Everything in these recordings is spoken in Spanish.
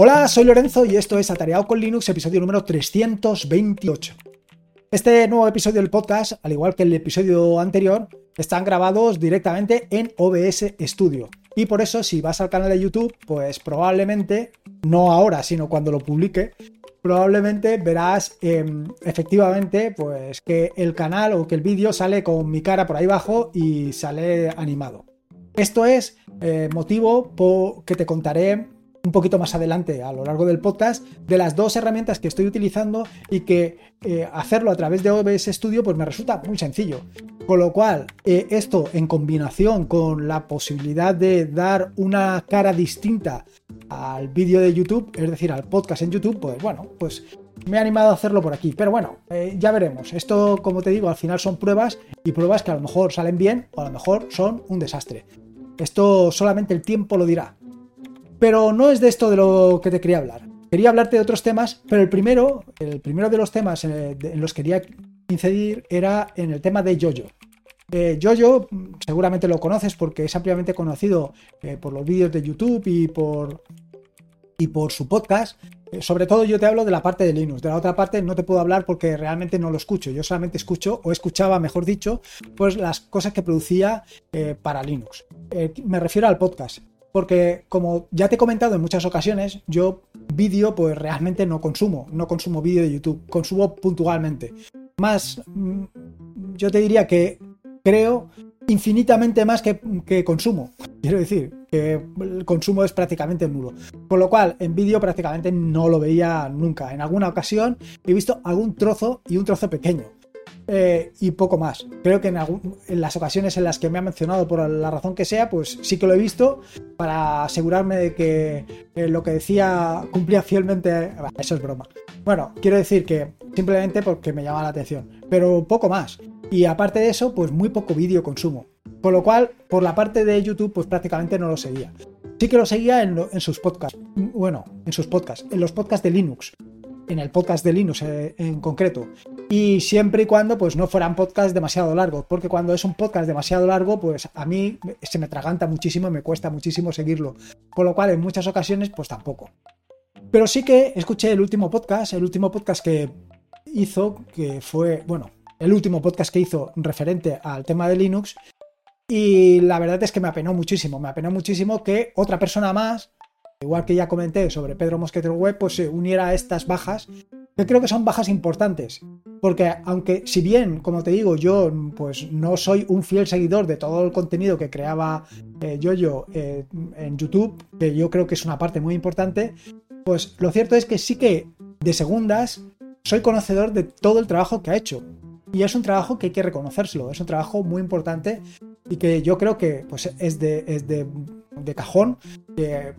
Hola, soy Lorenzo y esto es Atareado con Linux, episodio número 328. Este nuevo episodio del podcast, al igual que el episodio anterior, están grabados directamente en OBS Studio. Y por eso, si vas al canal de YouTube, pues probablemente, no ahora, sino cuando lo publique, probablemente verás em, efectivamente pues que el canal o que el vídeo sale con mi cara por ahí abajo y sale animado. Esto es eh, motivo por que te contaré un poquito más adelante a lo largo del podcast de las dos herramientas que estoy utilizando y que eh, hacerlo a través de OBS Studio pues me resulta muy sencillo. Con lo cual, eh, esto en combinación con la posibilidad de dar una cara distinta al vídeo de YouTube, es decir, al podcast en YouTube, pues bueno, pues me he animado a hacerlo por aquí. Pero bueno, eh, ya veremos. Esto, como te digo, al final son pruebas y pruebas que a lo mejor salen bien o a lo mejor son un desastre. Esto solamente el tiempo lo dirá. Pero no es de esto de lo que te quería hablar. Quería hablarte de otros temas, pero el primero, el primero de los temas eh, en los que quería incidir era en el tema de Yoyo. Eh, Yoyo, seguramente lo conoces porque es ampliamente conocido eh, por los vídeos de YouTube y por, y por su podcast. Eh, sobre todo yo te hablo de la parte de Linux, de la otra parte no te puedo hablar porque realmente no lo escucho. Yo solamente escucho, o escuchaba, mejor dicho, pues las cosas que producía para Linux. me refiero al podcast porque como ya te he comentado en muchas ocasiones, yo vídeo pues realmente no consumo, no consumo vídeo de YouTube, consumo puntualmente. Más, mm, yo te diría que creo infinitamente más que, que, consumo. Quiero decir, que el consumo es prácticamente nulo. Con lo cual, en vídeo prácticamente no lo veía nunca. En alguna ocasión he visto algún trozo y un trozo pequeño. Eh, y poco más. Creo que en, las ocasiones en las que me ha mencionado, por la razón que sea, pues sí que lo he visto para asegurarme de que lo que decía cumplía fielmente. Eso es broma. Bueno, quiero decir que simplemente porque me llama la atención, pero poco más. Y aparte de eso, pues muy poco vídeo consumo. Con lo cual, por la parte de YouTube, pues prácticamente no lo seguía. Sí que lo seguía en sus podcasts. Bueno, en sus podcasts, en los podcasts de Linux en el podcast de Linux eh, en concreto. Y siempre y cuando pues no fueran podcasts demasiado largos, porque cuando es un podcast demasiado largo, pues a mí se me traganta muchísimo me cuesta muchísimo seguirlo. Con lo cual en muchas ocasiones pues tampoco. Pero sí que escuché el último podcast, el último podcast que hizo, que fue, bueno, el último podcast que hizo referente al tema de Linux. Y la verdad es que me apenó muchísimo, me apenó muchísimo que otra persona más igual que ya comenté sobre Pedro Mosquetero Web, pues se uniera a estas bajas, que creo que son bajas importantes. Porque aunque si bien, como te digo, yo pues no soy un fiel seguidor de todo el contenido que creaba eh, Yoyo eh, en YouTube, que yo creo que es una parte muy importante, pues lo cierto es que sí que de segundas soy conocedor de todo el trabajo que ha hecho. Y es un trabajo que hay que reconocérselo, es un trabajo muy importante y que yo creo que pues, es, de, es de, de cajón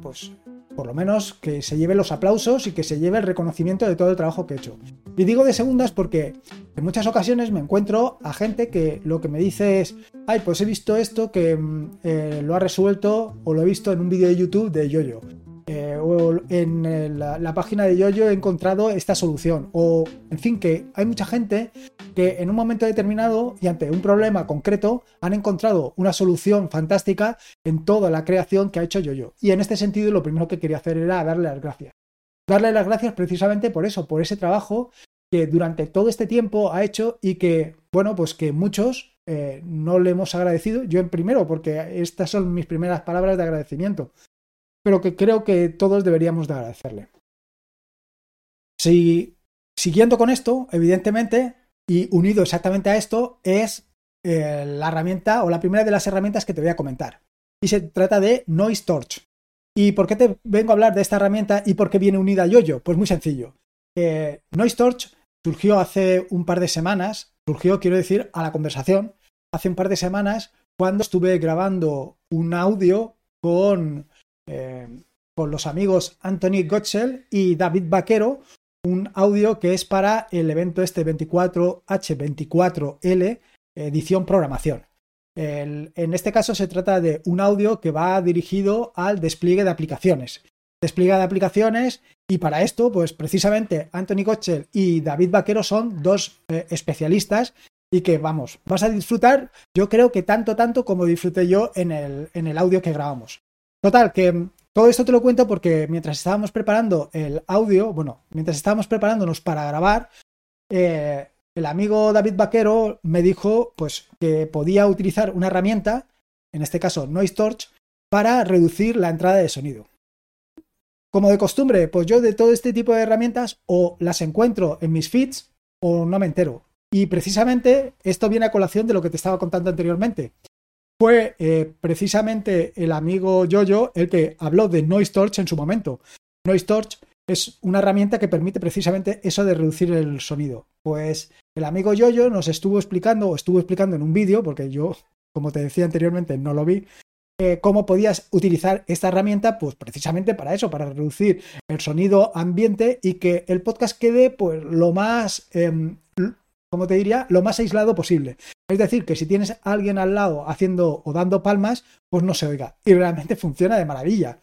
pues por lo menos que se lleve los aplausos y que se lleve el reconocimiento de todo el trabajo que he hecho. Y digo de segundas porque en muchas ocasiones me encuentro a gente que lo que me dice es, ay, pues he visto esto que mm, eh, lo ha resuelto o lo he visto en un vídeo de YouTube de Yoyo. Eh, o en eh, la, página de Yoyo he encontrado esta solución. O, en fin, que hay mucha gente que en un momento determinado y ante un problema concreto han encontrado una solución fantástica en toda la creación que ha hecho Yoyo. Y en este sentido, lo primero que quería hacer era darle las gracias. Darle las gracias precisamente por eso, por ese trabajo que durante todo este tiempo ha hecho y que, bueno, pues que muchos eh, no le hemos agradecido. Yo en primero, porque estas son mis primeras palabras de agradecimiento pero que creo que todos deberíamos de agradecerle. Si, siguiendo con esto, evidentemente, y unido exactamente a esto, es eh, la herramienta o la primera de las herramientas que te voy a comentar. Y se trata de Noise Torch. ¿Y por qué te vengo a hablar de esta herramienta y por qué viene unida a Yoyo? Pues muy sencillo. Eh, Noise Torch surgió hace un par de semanas, surgió, quiero decir, a la conversación, hace un par de semanas, cuando estuve grabando un audio con eh, con los amigos Anthony Gottsel y David Vaquero, un audio que es para el evento este 24H24L, edición programación. en este caso se trata de un audio que va dirigido al despliegue de aplicaciones. Despliegue de aplicaciones y para esto, pues precisamente Anthony Gottsel y David Vaquero son dos eh, especialistas y que vamos, vas a disfrutar, yo creo que tanto, tanto como disfruté yo en el, en el audio que grabamos. Total, que Todo esto te lo cuento porque mientras estábamos preparando el audio, bueno, mientras estábamos preparándonos para grabar, eh, el amigo David Vaquero me dijo pues que podía utilizar una herramienta, en este caso Noise Torch, para reducir la entrada de sonido. Como de costumbre, pues yo de todo este tipo de herramientas o las encuentro en mis feeds o no me entero. Y precisamente esto viene a colación de lo que te estaba contando anteriormente. Fue eh, precisamente el amigo Yoyo el que habló de Noise Torch en su momento. Noise Torch es una herramienta que permite precisamente eso de reducir el sonido. Pues el amigo Yoyo nos estuvo explicando, o estuvo explicando en un vídeo, porque yo, como te decía anteriormente, no lo vi, eh, cómo podías utilizar esta herramienta, pues precisamente para eso, para reducir el sonido ambiente y que el podcast quede pues lo más, eh, como te diría, lo más aislado posible. Es decir, que si tienes a alguien al lado haciendo o dando palmas, pues no se oiga. Y realmente funciona de maravilla.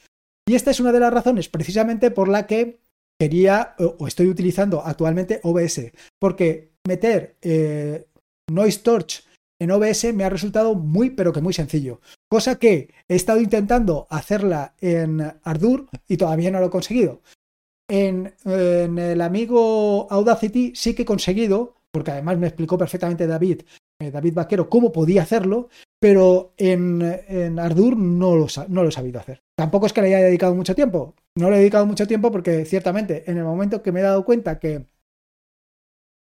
Y esta es una de las razones precisamente por la que quería o estoy utilizando actualmente OBS. Porque meter eh, Noise Torch en OBS me ha resultado muy, pero que muy sencillo. Cosa que he estado intentando hacerla en Ardour y todavía no lo he conseguido. En, el amigo Audacity sí que he conseguido, porque además me explicó perfectamente David, eh, David Vaquero, cómo podía hacerlo, pero en, en Ardour no lo, no lo he sabido hacer. Tampoco es que le haya dedicado mucho tiempo. No le he dedicado mucho tiempo porque ciertamente en el momento que me he dado cuenta que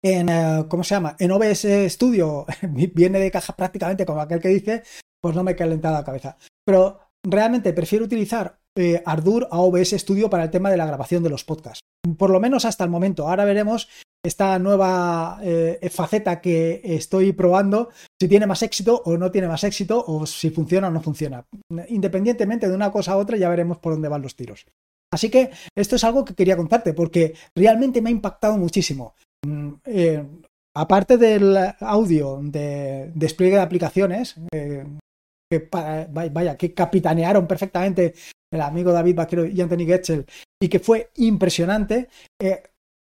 en, eh, ¿cómo se llama? En OBS Studio viene de caja prácticamente como aquel que dice, pues no me he calentado la cabeza. Pero realmente prefiero utilizar eh, Ardour a OBS Studio para el tema de la grabación de los podcasts. Por lo menos hasta el momento. Ahora veremos esta nueva eh, faceta que estoy probando, si tiene más éxito o no tiene más éxito, o si funciona o no funciona. Independientemente de una cosa a otra, ya veremos por dónde van los tiros. Así que esto es algo que quería contarte porque realmente me ha impactado muchísimo. Mm, eh, aparte del audio de despliegue de aplicaciones, eh, que vaya, que capitanearon perfectamente el amigo David Vaquero y Anthony Getchell y que fue impresionante.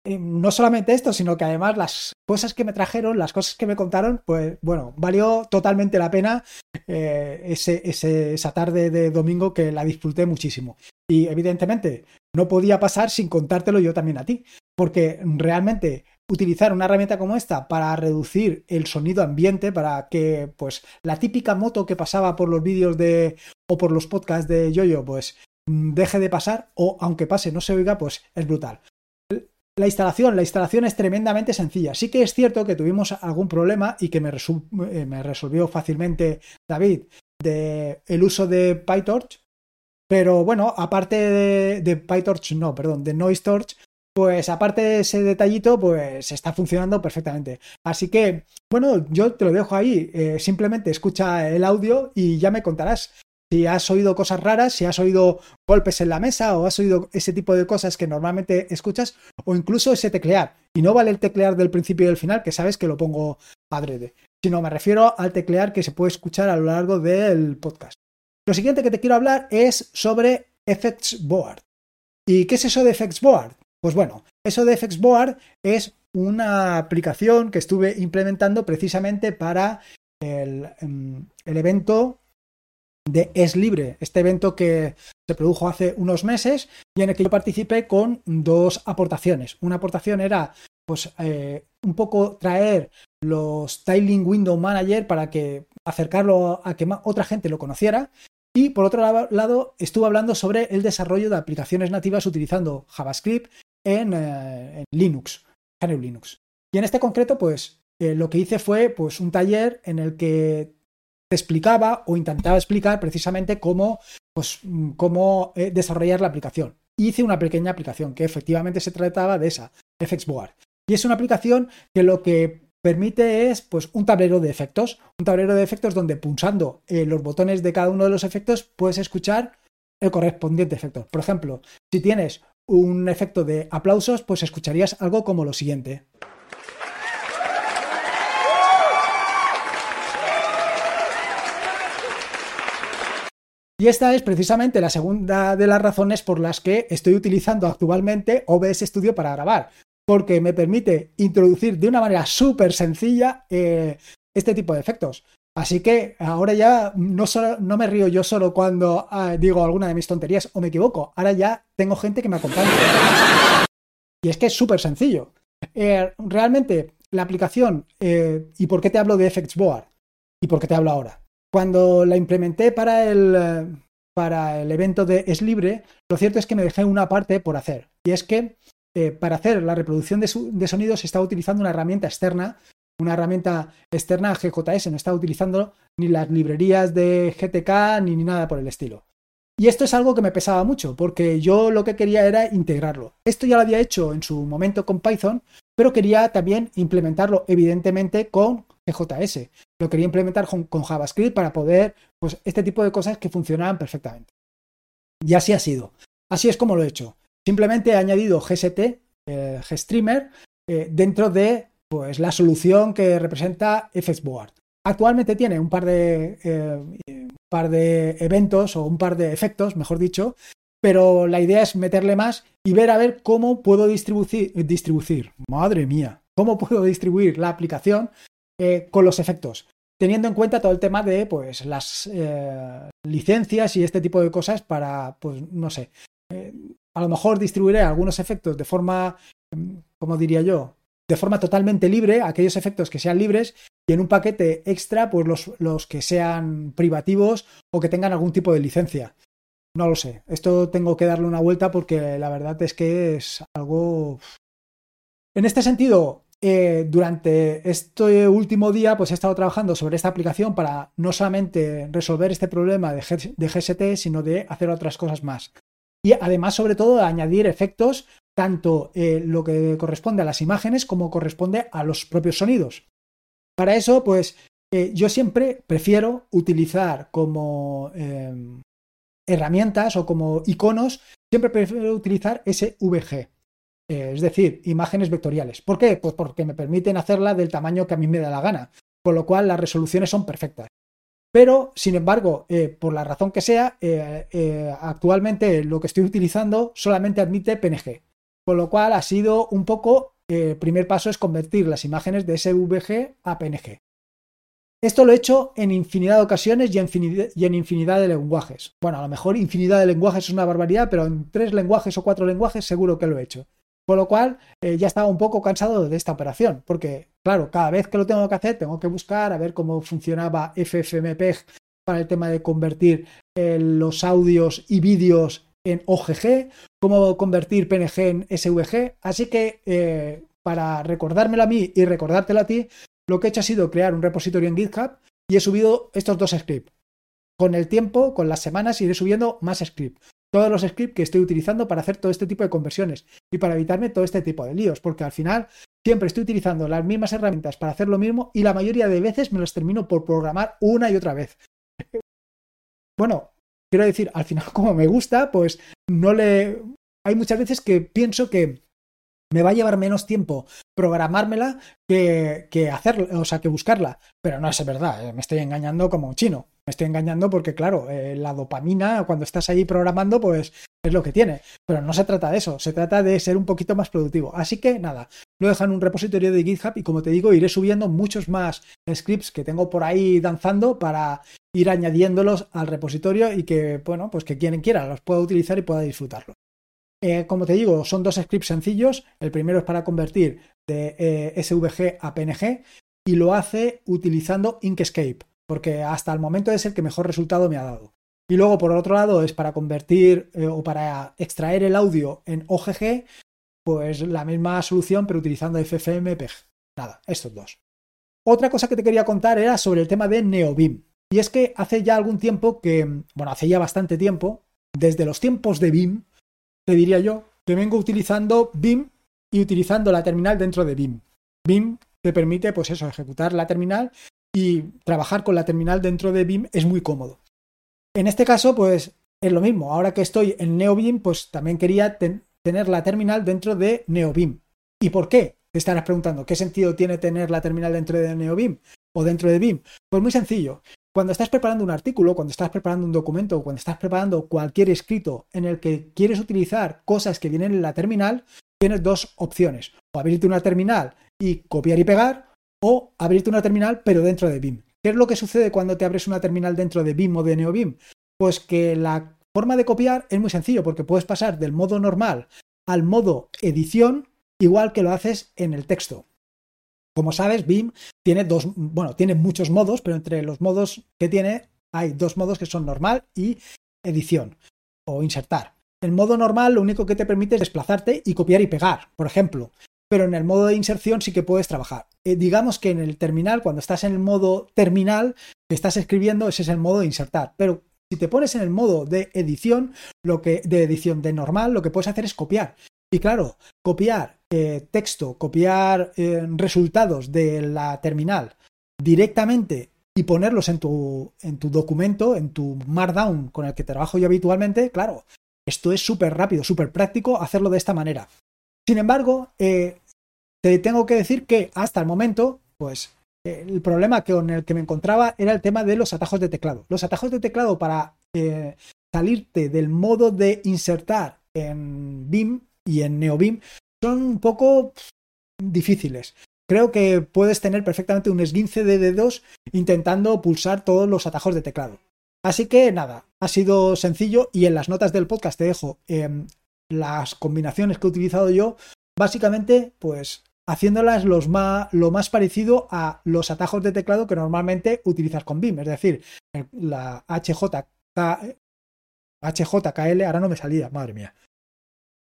No solamente esto, sino que además las cosas que me trajeron, las cosas que me contaron, pues bueno, valió totalmente la pena esa tarde de domingo que la disfruté muchísimo. Y evidentemente no podía pasar sin contártelo yo también a ti, porque realmente utilizar una herramienta como esta para reducir el sonido ambiente, para que pues la típica moto que pasaba por los vídeos de o por los podcasts de Yoyo pues deje de pasar o aunque pase no se oiga, pues es brutal. La instalación, la instalación es tremendamente sencilla. Sí que es cierto que tuvimos algún problema y que me, eh, resolvió fácilmente David el uso de PyTorch, pero bueno, aparte de, de PyTorch, no, perdón, de Noise Torch, pues aparte de ese detallito, pues está funcionando perfectamente. Así que, bueno, yo te lo dejo ahí. Eh, simplemente escucha el audio y ya me contarás si has oído cosas raras, si has oído golpes en la mesa o has oído ese tipo de cosas que normalmente escuchas o incluso ese teclear. Y no vale el teclear del principio y del final, que sabes que lo pongo adrede, sino me refiero al teclear que se puede escuchar a lo largo del podcast. Lo siguiente que te quiero hablar es sobre Effects Board. ¿Y qué es eso de Effects Board? Pues bueno, eso de FXBoard es una aplicación que estuve implementando precisamente para el, em, evento de Es Libre, este evento que se produjo hace unos meses y en el que yo participé con dos aportaciones. Una aportación era pues eh, un poco traer los Tiling Window Manager para que acercarlo a que otra gente lo conociera y por otro lado, estuve hablando sobre el desarrollo de aplicaciones nativas utilizando JavaScript en, eh, Linux, en Linux. Y en este concreto, pues eh, lo que hice fue pues, un taller en el que explicaba o intentaba explicar precisamente cómo, pues, cómo eh, desarrollar la aplicación. Hice una pequeña aplicación que efectivamente se trataba de esa, FXBoard. Y es una aplicación que lo que permite es pues, un tablero de efectos. Un tablero de efectos donde pulsando los botones de cada uno de los efectos puedes escuchar el correspondiente efecto. Por ejemplo, si tienes un efecto de aplausos, pues escucharías algo como lo siguiente. Y esta es precisamente la segunda de las razones por las que estoy utilizando actualmente OBS Studio para grabar, porque me permite introducir de una manera súper sencilla eh, este tipo de efectos. Así que ahora ya no, me río yo solo cuando ah, digo alguna de mis tonterías o me equivoco. Ahora ya tengo gente que me acompaña. Y es que es súper sencillo. Eh, realmente, la aplicación, eh, ¿y por qué te hablo de FXBoard? ¿Y por qué te hablo ahora? Cuando la implementé para el, eh, para el evento de Es Libre, lo cierto es que me dejé una parte por hacer. Y es que para hacer la reproducción de, de sonidos estaba utilizando una herramienta externa una herramienta externa a GJS, no estaba utilizando ni las librerías de GTK ni, ni nada por el estilo. Y esto es algo que me pesaba mucho, porque yo lo que quería era integrarlo. Esto ya lo había hecho en su momento con Python, pero quería también implementarlo, evidentemente, con GJS. Lo quería implementar con, JavaScript para poder, pues, este tipo de cosas que funcionaban perfectamente. Y así ha sido. Así es como lo he hecho. Simplemente he añadido GST, eh, GStreamer, eh, dentro de pues la solución que representa FXBoard. Actualmente tiene un par de, eh, par de eventos o un par de efectos, mejor dicho, pero la idea es meterle más y ver a ver cómo puedo distribuir, distribuir madre mía, cómo puedo distribuir la aplicación eh, con los efectos, teniendo en cuenta todo el tema de pues las eh, licencias y este tipo de cosas para, pues no sé, a lo mejor distribuiré algunos efectos de forma, como diría yo, de forma totalmente libre, aquellos efectos que sean libres, y en un paquete extra, pues los, los que sean privativos o que tengan algún tipo de licencia. No lo sé. Esto tengo que darle una vuelta porque la verdad es que es algo. En este sentido, eh, durante este último día, pues he estado trabajando sobre esta aplicación para no solamente resolver este problema de, GST, sino de hacer otras cosas más. Y además, sobre todo, añadir efectos tanto eh, lo que corresponde a las imágenes como corresponde a los propios sonidos. Para eso, pues eh, yo siempre prefiero utilizar como em, herramientas o como iconos, siempre prefiero utilizar SVG, eh, es decir, imágenes vectoriales. ¿Por qué? Pues porque me permiten hacerla del tamaño que a mí me da la gana, con lo cual las resoluciones son perfectas. Pero, sin embargo, por la razón que sea, actualmente lo que estoy utilizando solamente admite PNG. Con lo cual ha sido un poco, el eh, primer paso es convertir las imágenes de SVG a PNG. Esto lo he hecho en infinidad de ocasiones y en, infinidad, de lenguajes. Bueno, a lo mejor infinidad de lenguajes es una barbaridad, pero en tres lenguajes o cuatro lenguajes seguro que lo he hecho. Con lo cual, eh, ya estaba un poco cansado de esta operación, porque, claro, cada vez que lo tengo que hacer, tengo que buscar a ver cómo funcionaba FFmpeg para el tema de convertir eh, los audios y vídeos en OGG, cómo convertir PNG en SVG. Así que eh, para recordármelo a mí y recordártelo a ti, lo que he hecho ha sido crear un repositorio en GitHub y he subido estos dos scripts. Con el tiempo, con las semanas, iré subiendo más scripts. Todos los scripts que estoy utilizando para hacer todo este tipo de conversiones y para evitarme todo este tipo de líos, porque al final siempre estoy utilizando las mismas herramientas para hacer lo mismo y la mayoría de veces me las termino por programar una y otra vez. Bueno, quiero decir, al final como me gusta, pues no le... Hay muchas veces que pienso que me va a llevar menos tiempo programármela que, que hacerla, o sea, que buscarla. Pero no es verdad, eh, me estoy engañando como un chino. Me estoy engañando porque, claro, eh, la dopamina, cuando estás ahí programando, pues es lo que tiene. Pero no se trata de eso, se trata de ser un poquito más productivo. Así que nada, lo dejo en un repositorio de GitHub y como te digo, iré subiendo muchos más scripts que tengo por ahí danzando para ir añadiéndolos al repositorio y que, bueno, pues que quien quiera los pueda utilizar y pueda disfrutarlo. Eh, como te digo, son dos scripts sencillos. El primero es para convertir de eh, SVG a PNG y lo hace utilizando Inkscape, porque hasta el momento es el que mejor resultado me ha dado. Y luego, por otro lado, es para convertir eh, o para extraer el audio en OGG, pues la misma solución, pero utilizando FFmpeg. Nada, estos dos. Otra cosa que te quería contar era sobre el tema de NeoBeam. Y es que hace ya algún tiempo que, bueno, hace ya bastante tiempo, desde los tiempos de BIM, te diría yo, que vengo utilizando BIM y utilizando la terminal dentro de BIM. BIM te permite, pues eso, ejecutar la terminal y trabajar con la terminal dentro de BIM es muy cómodo. En este caso, pues es lo mismo. Ahora que estoy en NeoBIM, pues también quería tener la terminal dentro de NeoBIM. ¿Y por qué? Te estarás preguntando, ¿qué sentido tiene tener la terminal dentro de NeoBIM o dentro de BIM? Pues muy sencillo. Cuando estás preparando un artículo, cuando estás preparando un documento, cuando estás preparando cualquier escrito en el que quieres utilizar cosas que vienen en la terminal, tienes dos opciones. O abrirte una terminal y copiar y pegar, o abrirte una terminal pero dentro de BIM. ¿Qué es lo que sucede cuando te abres una terminal dentro de BIM o de NeoBIM? Pues que la forma de copiar es muy sencillo porque puedes pasar del modo normal al modo edición igual que lo haces en el texto. Como sabes, BIM tiene dos, bueno, tiene muchos modos, pero entre los modos que tiene hay dos modos que son normal y edición o insertar. El modo normal lo único que te permite es desplazarte y copiar y pegar, por ejemplo. Pero en el modo de inserción sí que puedes trabajar. Eh, digamos que en el terminal, cuando estás en el modo terminal que estás escribiendo, ese es el modo de insertar. Pero si te pones en el modo de edición, lo que, de edición de normal, lo que puedes hacer es copiar. Y claro, copiar eh, texto, copiar eh, resultados de la terminal directamente y ponerlos en tu, en tu documento, en tu Markdown con el que trabajo yo habitualmente, claro, esto es súper rápido, súper práctico hacerlo de esta manera. Sin embargo, eh, te tengo que decir que hasta el momento, pues el problema con el que me encontraba era el tema de los atajos de teclado. Los atajos de teclado para salirte del modo de insertar en BIM y en NeoBIM son un poco difíciles. Creo que puedes tener perfectamente un esguince de dedos intentando pulsar todos los atajos de teclado. Así que nada, ha sido sencillo y en las notas del podcast te dejo em, las combinaciones que he utilizado yo, básicamente pues haciéndolas lo más parecido a los atajos de teclado que normalmente utilizas con BIM, es decir, la HJK, HJKL, ahora no me salía, madre mía.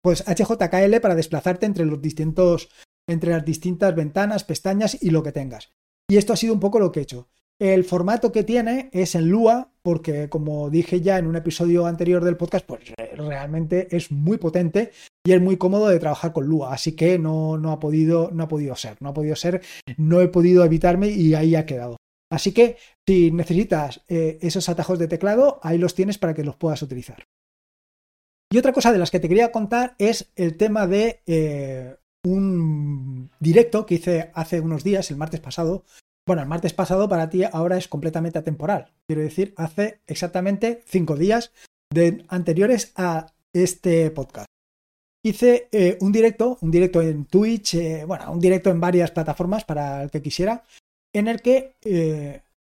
Pues HJKL para desplazarte entre los distintos entre las distintas ventanas, pestañas y lo que tengas. Y esto ha sido un poco lo que he hecho. El formato que tiene es en Lua, porque como dije ya en un episodio anterior del podcast, pues realmente es muy potente y es muy cómodo de trabajar con Lua. Así que no, no, ha, podido, no ha podido ser, no ha podido ser, no he podido evitarme y ahí ha quedado. Así que si necesitas eh, esos atajos de teclado, ahí los tienes para que los puedas utilizar. Y otra cosa de las que te quería contar es el tema de eh, un directo que hice hace unos días, el martes pasado. Bueno, el martes pasado para ti ahora es completamente atemporal. Quiero decir, hace exactamente cinco días de, anteriores a este podcast. Hice eh, un directo, un directo en Twitch, eh, bueno, un directo en varias plataformas para el que quisiera, en el que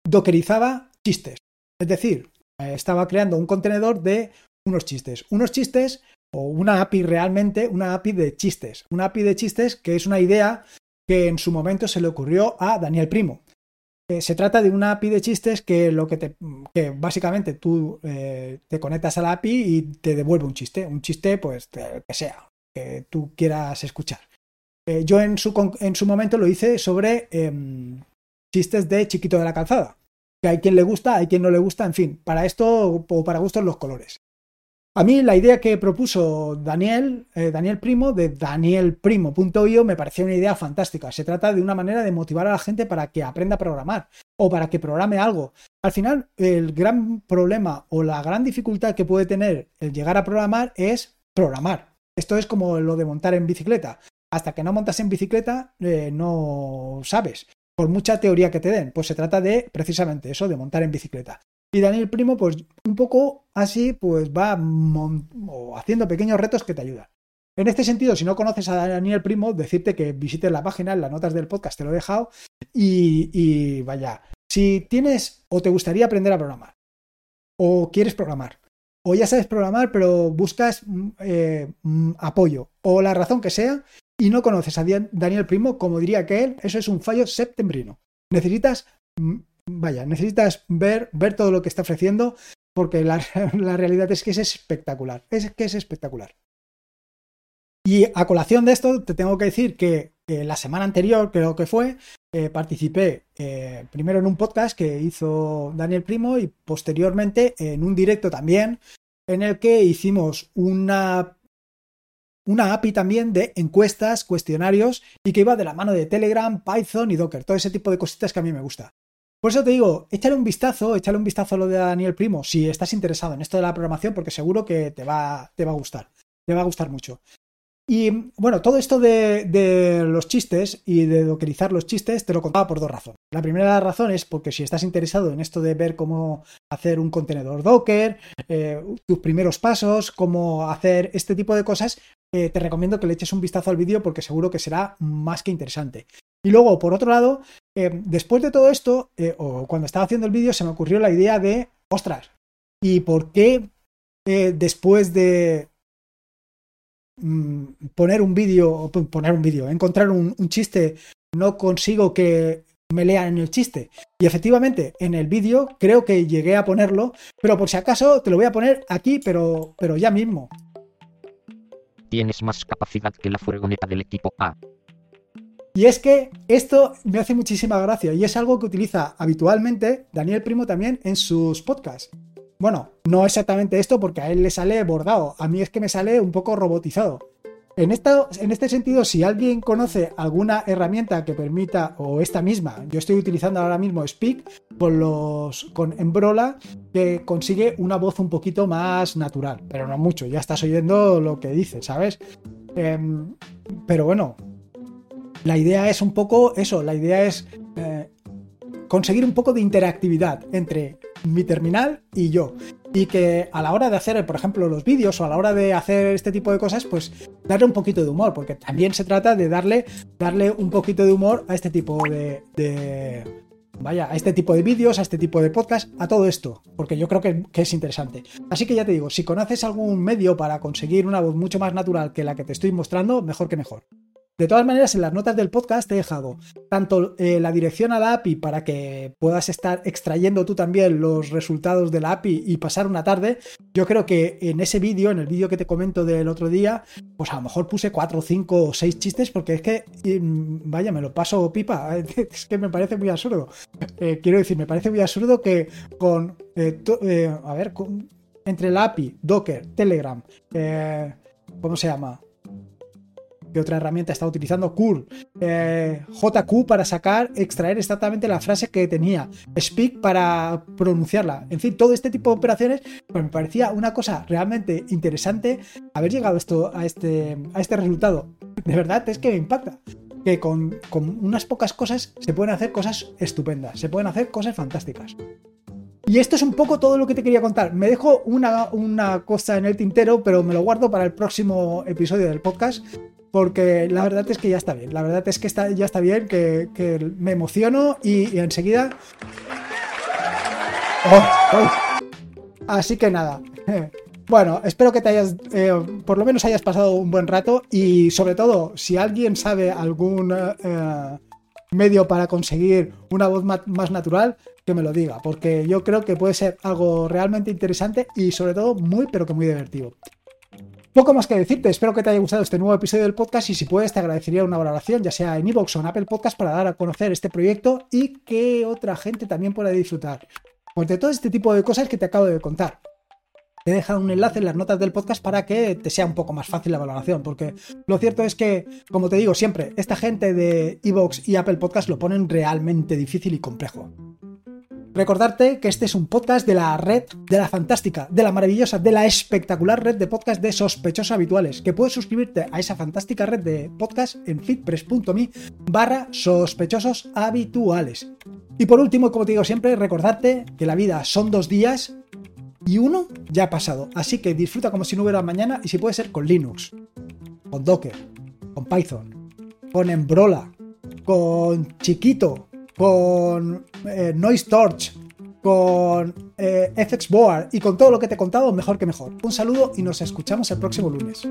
dockerizaba chistes. Es decir, estaba creando un contenedor de unos chistes. Unos chistes o una API realmente, una API de chistes. Una API de chistes que es una idea que en su momento se le ocurrió a Daniel Primo. Eh, se trata de una API de chistes que lo que te que básicamente tú eh, te conectas a la API y te devuelve un chiste, un chiste pues que sea, que tú quieras escuchar. Eh, yo en su, en su momento lo hice sobre em, chistes de Chiquito de la Calzada. Que hay quien le gusta, hay quien no le gusta, en fin, para esto o para gustos los colores. A mí la idea que propuso Daniel, eh, Daniel Primo, de danielprimo.io, me parecía una idea fantástica. Se trata de una manera de motivar a la gente para que aprenda a programar o para que programe algo. Al final, el gran problema o la gran dificultad que puede tener el llegar a programar es programar. Esto es como lo de montar en bicicleta. Hasta que no montas en bicicleta, eh, no sabes. Por mucha teoría que te den, pues se trata de precisamente eso, de montar en bicicleta. Y Daniel Primo, pues un poco así, pues va haciendo pequeños retos que te ayudan. En este sentido, si no conoces a Daniel Primo, decirte que visites la página, las notas del podcast te lo he dejado. Y, vaya, si tienes o te gustaría aprender a programar, o quieres programar, o ya sabes programar, pero buscas eh, apoyo, o la razón que sea, y no conoces a Daniel Primo, como diría que él, eso es un fallo septembrino. Necesitas vaya, necesitas ver, ver todo lo que está ofreciendo porque la, realidad es que es espectacular, es que es espectacular. Y a colación de esto, te tengo que decir que la semana anterior, creo que fue, eh, participé eh, primero en un podcast que hizo Daniel Primo y posteriormente en un directo también en el que hicimos una, una API también de encuestas, cuestionarios y que iba de la mano de Telegram, Python y Docker, todo ese tipo de cositas que a mí me gusta. Por eso te digo, échale un vistazo, échale un vistazo a lo de Daniel Primo si estás interesado en esto de la programación, porque seguro que te va, te va a gustar, te va a gustar mucho. Y bueno, todo esto de, los chistes y de dockerizar los chistes te lo contaba por dos razones. La primera razón es porque si estás interesado en esto de ver cómo hacer un contenedor Docker, eh, tus primeros pasos, cómo hacer este tipo de cosas, eh, te recomiendo que le eches un vistazo al vídeo porque seguro que será más que interesante. Y luego, por otro lado, eh, después de todo esto, eh, o cuando estaba haciendo el vídeo, se me ocurrió la idea de, ostras, ¿y por qué después de mm, poner un vídeo, poner un vídeo, encontrar un, chiste, no consigo que me lean el chiste. Y efectivamente, en el vídeo creo que llegué a ponerlo, pero por si acaso te lo voy a poner aquí, pero, pero ya mismo. Tienes más capacidad que la furgoneta del equipo A. Y es que esto me hace muchísima gracia y es algo que utiliza habitualmente Daniel Primo también en sus podcasts. Bueno, no exactamente esto porque a él le sale bordado, a mí es que me sale un poco robotizado. En, en este sentido, si alguien conoce alguna herramienta que permita, o esta misma, yo estoy utilizando ahora mismo Speak con los con Embrola, que consigue una voz un poquito más natural, pero no mucho, ya estás oyendo lo que dice, ¿sabes? Em, pero bueno, la idea es un poco eso, la idea es eh, conseguir un poco de interactividad entre mi terminal y yo. Y que a la hora de hacer, por ejemplo, los vídeos o a la hora de hacer este tipo de cosas, pues darle un poquito de humor, porque también se trata de darle, darle un poquito de humor a este tipo de, de vaya, a este tipo de vídeos, a este tipo de podcast, a todo esto, porque yo creo que, que, es interesante. Así que ya te digo, si conoces algún medio para conseguir una voz mucho más natural que la que te estoy mostrando, mejor que mejor. De todas maneras, en las notas del podcast te he dejado tanto eh, la dirección a la API para que puedas estar extrayendo tú también los resultados de la API y pasar una tarde. Yo creo que en ese vídeo, en el vídeo que te comento del otro día, pues a lo mejor puse 4, 5 o 6 chistes porque es que, vaya, me lo paso pipa. Es que me parece muy absurdo. Eh, quiero decir, me parece muy absurdo que con, eh, a ver, entre la API, Docker, Telegram, ¿cómo se llama? ¿Qué otra herramienta está utilizando? Curl. Eh, JQ para sacar, extraer exactamente la frase que tenía. Speak para pronunciarla. En fin, todo este tipo de operaciones, pues me parecía una cosa realmente interesante haber llegado esto, a, este, a este resultado. De verdad, es que me impacta. Que con, unas pocas cosas se pueden hacer cosas estupendas, se pueden hacer cosas fantásticas. Y esto es un poco todo lo que te quería contar. Me dejo una, una, cosa en el tintero, pero me lo guardo para el próximo episodio del podcast porque la verdad es que ya está bien. La verdad es que está, ya está bien, que, me emociono y, enseguida... Oh, oh. Así que nada. Bueno, espero que te hayas, eh, por lo menos hayas pasado un buen rato y sobre todo, si alguien sabe algún eh, medio para conseguir una voz más natural, que me lo diga, porque yo creo que puede ser algo realmente interesante y sobre todo muy, pero que muy divertido. Poco más que decirte, espero que te haya gustado este nuevo episodio del podcast y si puedes te agradecería una valoración, ya sea en iVoox o en Apple Podcast para dar a conocer este proyecto y que otra gente también pueda disfrutar. Pues de todo este tipo de cosas que te acabo de contar. Te deja un enlace en las notas del podcast para que te sea un poco más fácil la valoración, porque lo cierto es que, como te digo siempre, esta gente de iVoox y Apple Podcast lo ponen realmente difícil y complejo. Recordarte que este es un podcast de la red, de la fantástica, de la maravillosa, de la espectacular red de podcast de sospechosos habituales, que puedes suscribirte a esa fantástica red de podcast en fitpress.me barra sospechosos habituales. Y por último, como te digo siempre, recordarte que la vida son dos días y uno ya ha pasado. Así que disfruta como si no hubiera mañana y si puede ser con Linux, con Docker, con Python, con Embrola, con Chiquito, con eh, Noise Torch, con eh, FX Board y con todo lo que te he contado, mejor que mejor. Un saludo y nos escuchamos el próximo lunes.